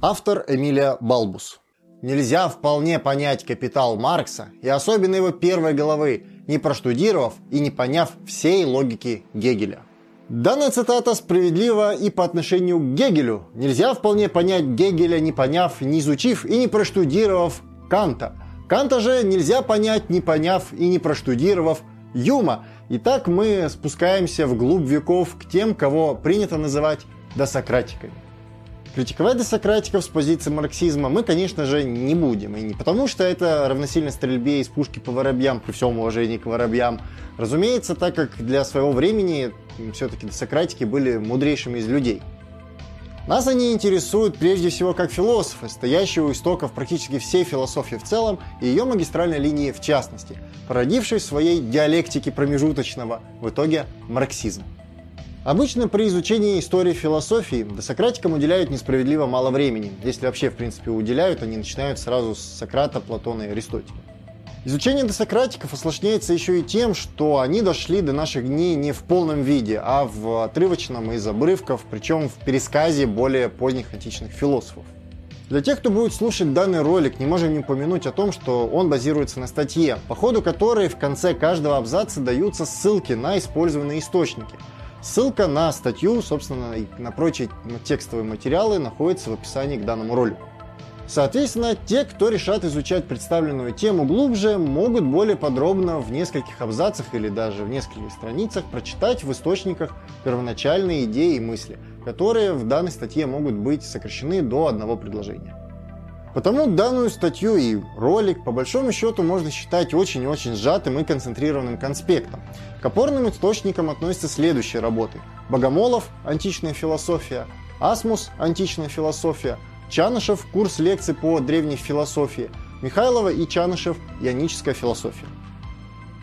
Автор Эмилия Балбус. Нельзя вполне понять капитал Маркса и особенно его первой головы, не проштудировав и не поняв всей логики Гегеля. Данная цитата справедлива и по отношению к Гегелю. Нельзя вполне понять Гегеля, не поняв, не изучив и не проштудировав Канта. Канта же нельзя понять, не поняв и не проштудировав Юма. Итак, мы спускаемся вглубь веков к тем, кого принято называть досократиками. Критиковать досократиков с позиции марксизма мы, конечно же, не будем. И не потому, что это равносильно стрельбе из пушки по воробьям, при всем уважении к воробьям. Разумеется, так как для своего времени все-таки досократики были мудрейшими из людей. Нас они интересуют прежде всего как философы, стоящие у истоков практически всей философии в целом и ее магистральной линии в частности, породившей в своей диалектике промежуточного в итоге марксизм. Обычно при изучении истории философии досократикам уделяют несправедливо мало времени. Если вообще, в принципе, уделяют, они начинают сразу с Сократа, Платона и Аристотеля. Изучение досократиков осложняется еще и тем, что они дошли до наших дней не в полном виде, а в отрывочном из обрывков, причем в пересказе более поздних античных философов. Для тех, кто будет слушать данный ролик, не можем не упомянуть о том, что он базируется на статье, по ходу которой в конце каждого абзаца даются ссылки на использованные источники – Ссылка на статью, собственно, и на прочие текстовые материалы находится в описании к данному ролику. Соответственно, те, кто решат изучать представленную тему глубже, могут более подробно в нескольких абзацах или даже в нескольких страницах прочитать в источниках первоначальные идеи и мысли, которые в данной статье могут быть сокращены до одного предложения. Потому данную статью и ролик по большому счету можно считать очень-очень сжатым и концентрированным конспектом. К опорным источникам относятся следующие работы. Богомолов «Античная философия», Асмус «Античная философия», Чанышев «Курс лекций по древней философии», Михайлова и Чанышев «Ионическая философия».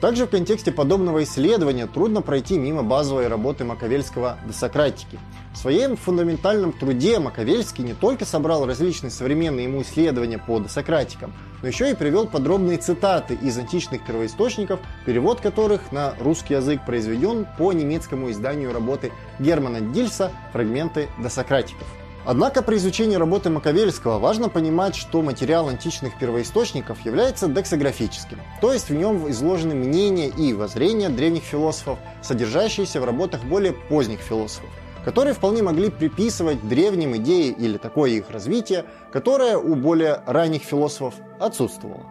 Также в контексте подобного исследования трудно пройти мимо базовой работы Маковельского «Досократики». В своем фундаментальном труде Маковельский не только собрал различные современные ему исследования по досократикам, но еще и привел подробные цитаты из античных первоисточников, перевод которых на русский язык произведен по немецкому изданию работы Германа Дильса «Фрагменты досократиков». Однако при изучении работы Маковельского важно понимать, что материал античных первоисточников является дексографическим, то есть в нем изложены мнения и воззрения древних философов, содержащиеся в работах более поздних философов, которые вполне могли приписывать древним идеи или такое их развитие, которое у более ранних философов отсутствовало.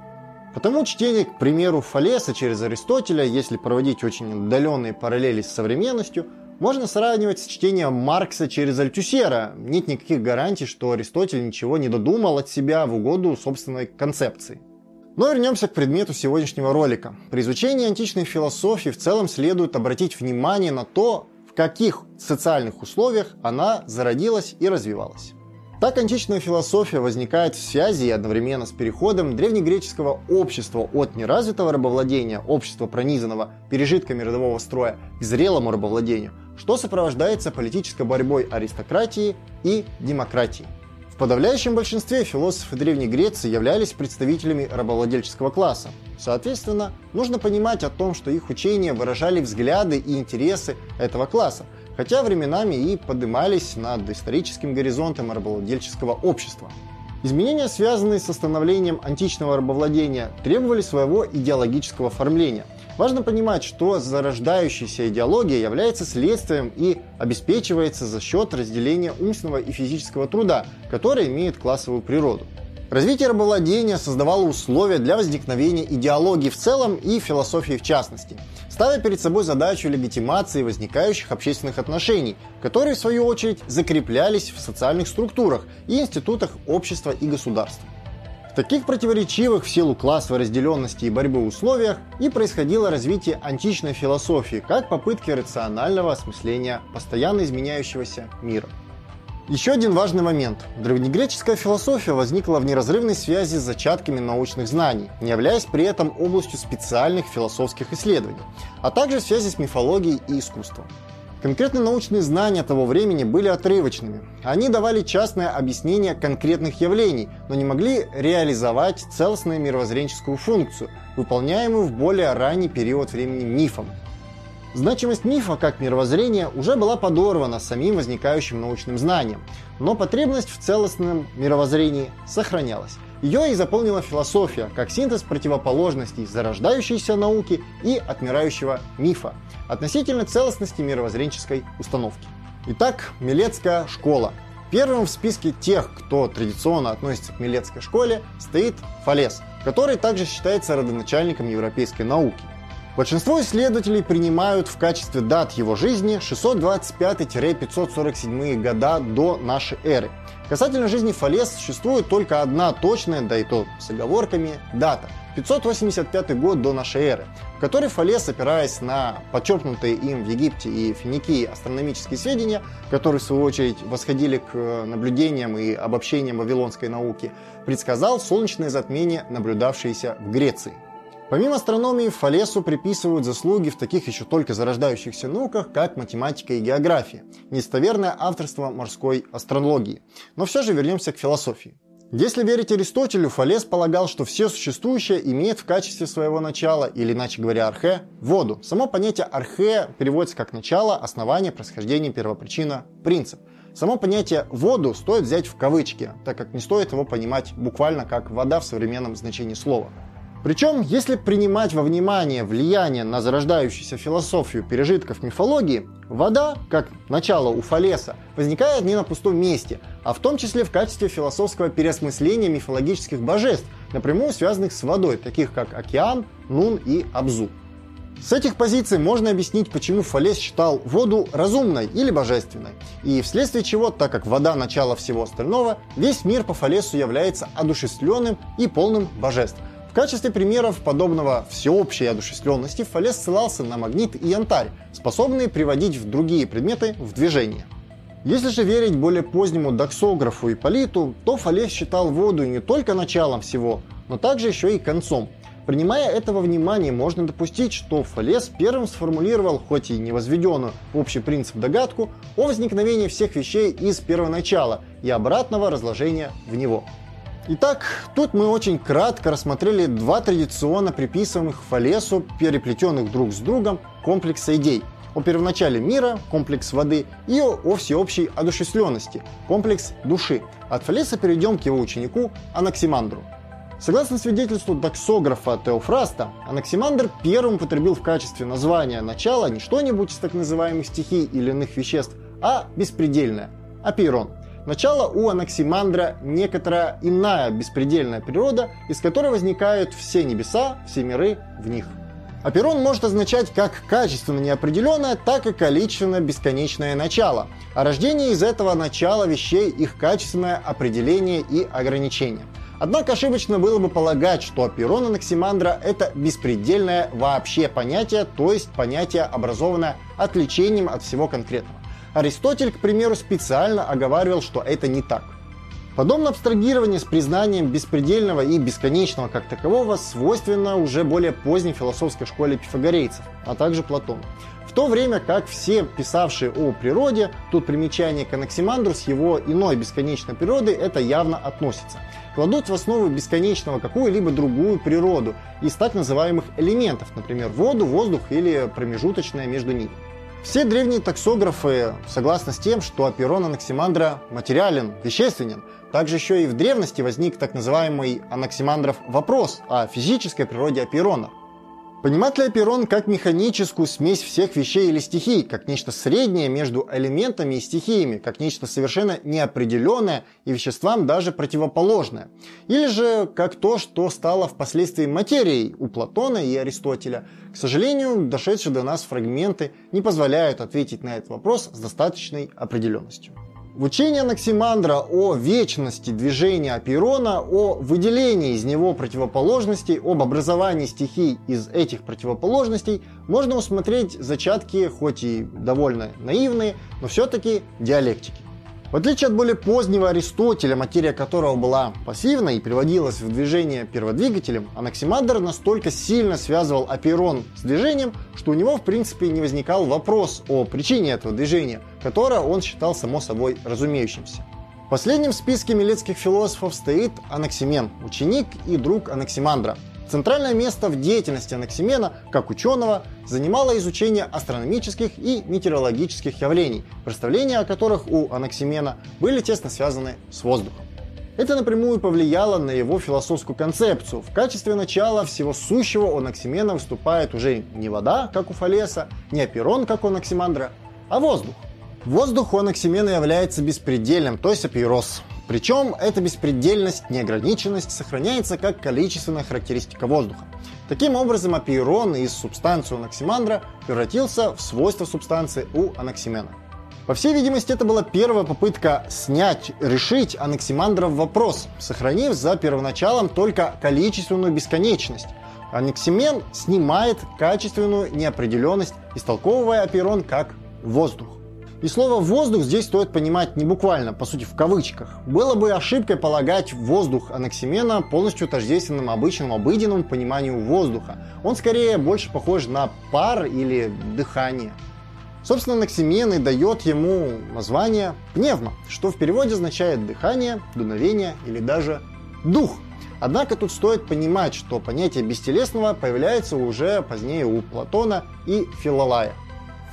Потому чтение, к примеру, Фалеса через Аристотеля, если проводить очень отдаленные параллели с современностью, можно сравнивать с чтением Маркса через Альтюсера. Нет никаких гарантий, что Аристотель ничего не додумал от себя в угоду собственной концепции. Но вернемся к предмету сегодняшнего ролика. При изучении античной философии в целом следует обратить внимание на то, в каких социальных условиях она зародилась и развивалась. Так античная философия возникает в связи и одновременно с переходом древнегреческого общества от неразвитого рабовладения, общества пронизанного пережитками родового строя, к зрелому рабовладению, что сопровождается политической борьбой аристократии и демократии. В подавляющем большинстве философы Древней Греции являлись представителями рабовладельческого класса. Соответственно, нужно понимать о том, что их учения выражали взгляды и интересы этого класса, хотя временами и поднимались над историческим горизонтом рабовладельческого общества. Изменения, связанные с становлением античного рабовладения, требовали своего идеологического оформления – Важно понимать, что зарождающаяся идеология является следствием и обеспечивается за счет разделения умственного и физического труда, который имеет классовую природу. Развитие рабовладения создавало условия для возникновения идеологии в целом и философии в частности, ставя перед собой задачу легитимации возникающих общественных отношений, которые в свою очередь закреплялись в социальных структурах и институтах общества и государства. В таких противоречивых в силу классовой разделенности и борьбы условиях и происходило развитие античной философии как попытки рационального осмысления постоянно изменяющегося мира. Еще один важный момент. Древнегреческая философия возникла в неразрывной связи с зачатками научных знаний, не являясь при этом областью специальных философских исследований, а также в связи с мифологией и искусством. Конкретные научные знания того времени были отрывочными. Они давали частное объяснение конкретных явлений, но не могли реализовать целостную мировоззренческую функцию, выполняемую в более ранний период времени мифом. Значимость мифа как мировоззрения уже была подорвана самим возникающим научным знанием, но потребность в целостном мировоззрении сохранялась. Ее и заполнила философия, как синтез противоположностей зарождающейся науки и отмирающего мифа относительно целостности мировоззренческой установки. Итак, Милецкая школа. Первым в списке тех, кто традиционно относится к Милецкой школе, стоит Фалес, который также считается родоначальником европейской науки. Большинство исследователей принимают в качестве дат его жизни 625-547 года до нашей эры. Касательно жизни Фалес существует только одна точная, да и то с оговорками, дата – 585 год до нашей эры, в которой Фалес, опираясь на подчеркнутые им в Египте и Финикии астрономические сведения, которые в свою очередь восходили к наблюдениям и обобщениям вавилонской науки, предсказал солнечное затмение, наблюдавшееся в Греции. Помимо астрономии, Фалесу приписывают заслуги в таких еще только зарождающихся науках, как математика и география, нестоверное авторство морской астрологии. Но все же вернемся к философии. Если верить Аристотелю, Фалес полагал, что все существующее имеет в качестве своего начала, или иначе говоря, архе, воду. Само понятие архе переводится как начало, основание, происхождение, первопричина, принцип. Само понятие «воду» стоит взять в кавычки, так как не стоит его понимать буквально как «вода» в современном значении слова. Причем, если принимать во внимание влияние на зарождающуюся философию пережитков мифологии, вода, как начало у Фалеса, возникает не на пустом месте, а в том числе в качестве философского переосмысления мифологических божеств, напрямую связанных с водой, таких как Океан, Нун и Абзу. С этих позиций можно объяснить, почему Фалес считал воду разумной или божественной, и вследствие чего, так как вода – начало всего остального, весь мир по Фалесу является одушевленным и полным божеством. В качестве примеров подобного всеобщей одушевленности Фалес ссылался на магнит и янтарь, способные приводить в другие предметы в движение. Если же верить более позднему доксографу и политу, то Фалес считал воду не только началом всего, но также еще и концом. Принимая этого внимания, можно допустить, что Фалес первым сформулировал, хоть и не возведенную в общий принцип догадку, о возникновении всех вещей из первоначала и обратного разложения в него. Итак, тут мы очень кратко рассмотрели два традиционно приписываемых Фалесу, переплетенных друг с другом, комплекса идей. О первоначале мира, комплекс воды, и о, всеобщей одушевленности, комплекс души. От Фалеса перейдем к его ученику Анаксимандру. Согласно свидетельству доксографа Теофраста, Анаксимандр первым употребил в качестве названия начала не что-нибудь из так называемых стихий или иных веществ, а беспредельное – апейрон. Начало у Анаксимандра некоторая иная беспредельная природа, из которой возникают все небеса, все миры в них. Аперон может означать как качественно неопределенное, так и количественно бесконечное начало, а рождение из этого начала вещей их качественное определение и ограничение. Однако ошибочно было бы полагать, что аперон Анаксимандра – это беспредельное вообще понятие, то есть понятие, образованное отвлечением от всего конкретного. Аристотель, к примеру, специально оговаривал, что это не так. Подобное абстрагирование с признанием беспредельного и бесконечного как такового свойственно уже более поздней философской школе пифагорейцев, а также Платону. В то время как все писавшие о природе, тут примечание к Анаксимандру с его иной бесконечной природой это явно относится, кладут в основу бесконечного какую-либо другую природу из так называемых элементов, например, воду, воздух или промежуточное между ними. Все древние таксографы согласны с тем, что аперон Анаксимандра материален, вещественен. Также еще и в древности возник так называемый Анаксимандров вопрос о физической природе аперона. Понимать ли Аперон как механическую смесь всех вещей или стихий, как нечто среднее между элементами и стихиями, как нечто совершенно неопределенное и веществам даже противоположное? Или же как то, что стало впоследствии материей у Платона и Аристотеля? К сожалению, дошедшие до нас фрагменты не позволяют ответить на этот вопрос с достаточной определенностью. В учении Анаксимандра о вечности движения Апирона, о выделении из него противоположностей, об образовании стихий из этих противоположностей можно усмотреть зачатки, хоть и довольно наивные, но все-таки диалектики. В отличие от более позднего Аристотеля, материя которого была пассивна и приводилась в движение перводвигателем, Анаксимандр настолько сильно связывал апейрон с движением, что у него в принципе не возникал вопрос о причине этого движения, которое он считал само собой разумеющимся. В последнем списке милецких философов стоит Анаксимен, ученик и друг Анаксимандра. Центральное место в деятельности Анаксимена, как ученого, занимало изучение астрономических и метеорологических явлений, представления о которых у Анаксимена были тесно связаны с воздухом. Это напрямую повлияло на его философскую концепцию. В качестве начала всего сущего у Анаксимена выступает уже не вода, как у Фалеса, не Аперон, как у Анаксимандра, а воздух. Воздух у Анаксимена является беспредельным, то есть апирос. Причем эта беспредельность, неограниченность сохраняется как количественная характеристика воздуха. Таким образом, апиерон из субстанции анаксимандра превратился в свойства субстанции у анаксимена. По всей видимости, это была первая попытка снять, решить анаксимандров вопрос, сохранив за первоначалом только количественную бесконечность. Анаксимен снимает качественную неопределенность, истолковывая апирон как воздух. И слово «воздух» здесь стоит понимать не буквально, по сути в кавычках. Было бы ошибкой полагать воздух анаксимена полностью тождественным обычному обыденному пониманию воздуха. Он скорее больше похож на пар или дыхание. Собственно, анаксимен и дает ему название пневма, что в переводе означает дыхание, дуновение или даже дух. Однако тут стоит понимать, что понятие бестелесного появляется уже позднее у Платона и Филолая.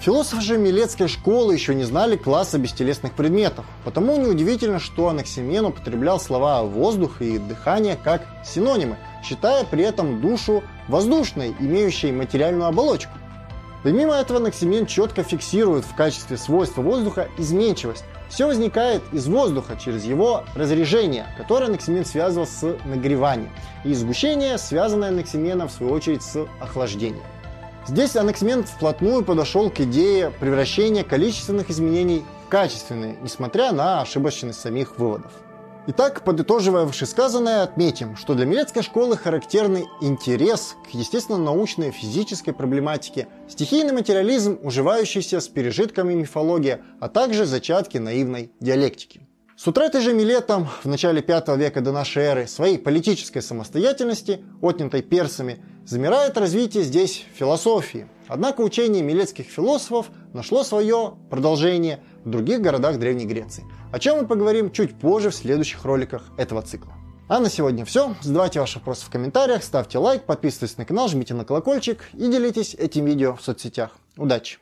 Философы же Милецкой школы еще не знали класса бестелесных предметов, потому неудивительно, что Анаксимен употреблял слова «воздух» и «дыхание» как синонимы, считая при этом душу воздушной, имеющей материальную оболочку. Помимо этого, Анаксимен четко фиксирует в качестве свойства воздуха изменчивость. Все возникает из воздуха через его разрежение, которое Анаксимен связывал с нагреванием, и сгущение, связанное Анаксименом в свою очередь с охлаждением. Здесь Анаксимент вплотную подошел к идее превращения количественных изменений в качественные, несмотря на ошибочность самих выводов. Итак, подытоживая вышесказанное, отметим, что для Милецкой школы характерный интерес к естественно-научной физической проблематике, стихийный материализм, уживающийся с пережитками мифологии, а также зачатки наивной диалектики. С утратой же Милетом в начале V века до нашей эры своей политической самостоятельности, отнятой персами, замирает развитие здесь философии. Однако учение милетских философов нашло свое продолжение в других городах Древней Греции, о чем мы поговорим чуть позже в следующих роликах этого цикла. А на сегодня все. Задавайте ваши вопросы в комментариях, ставьте лайк, подписывайтесь на канал, жмите на колокольчик и делитесь этим видео в соцсетях. Удачи!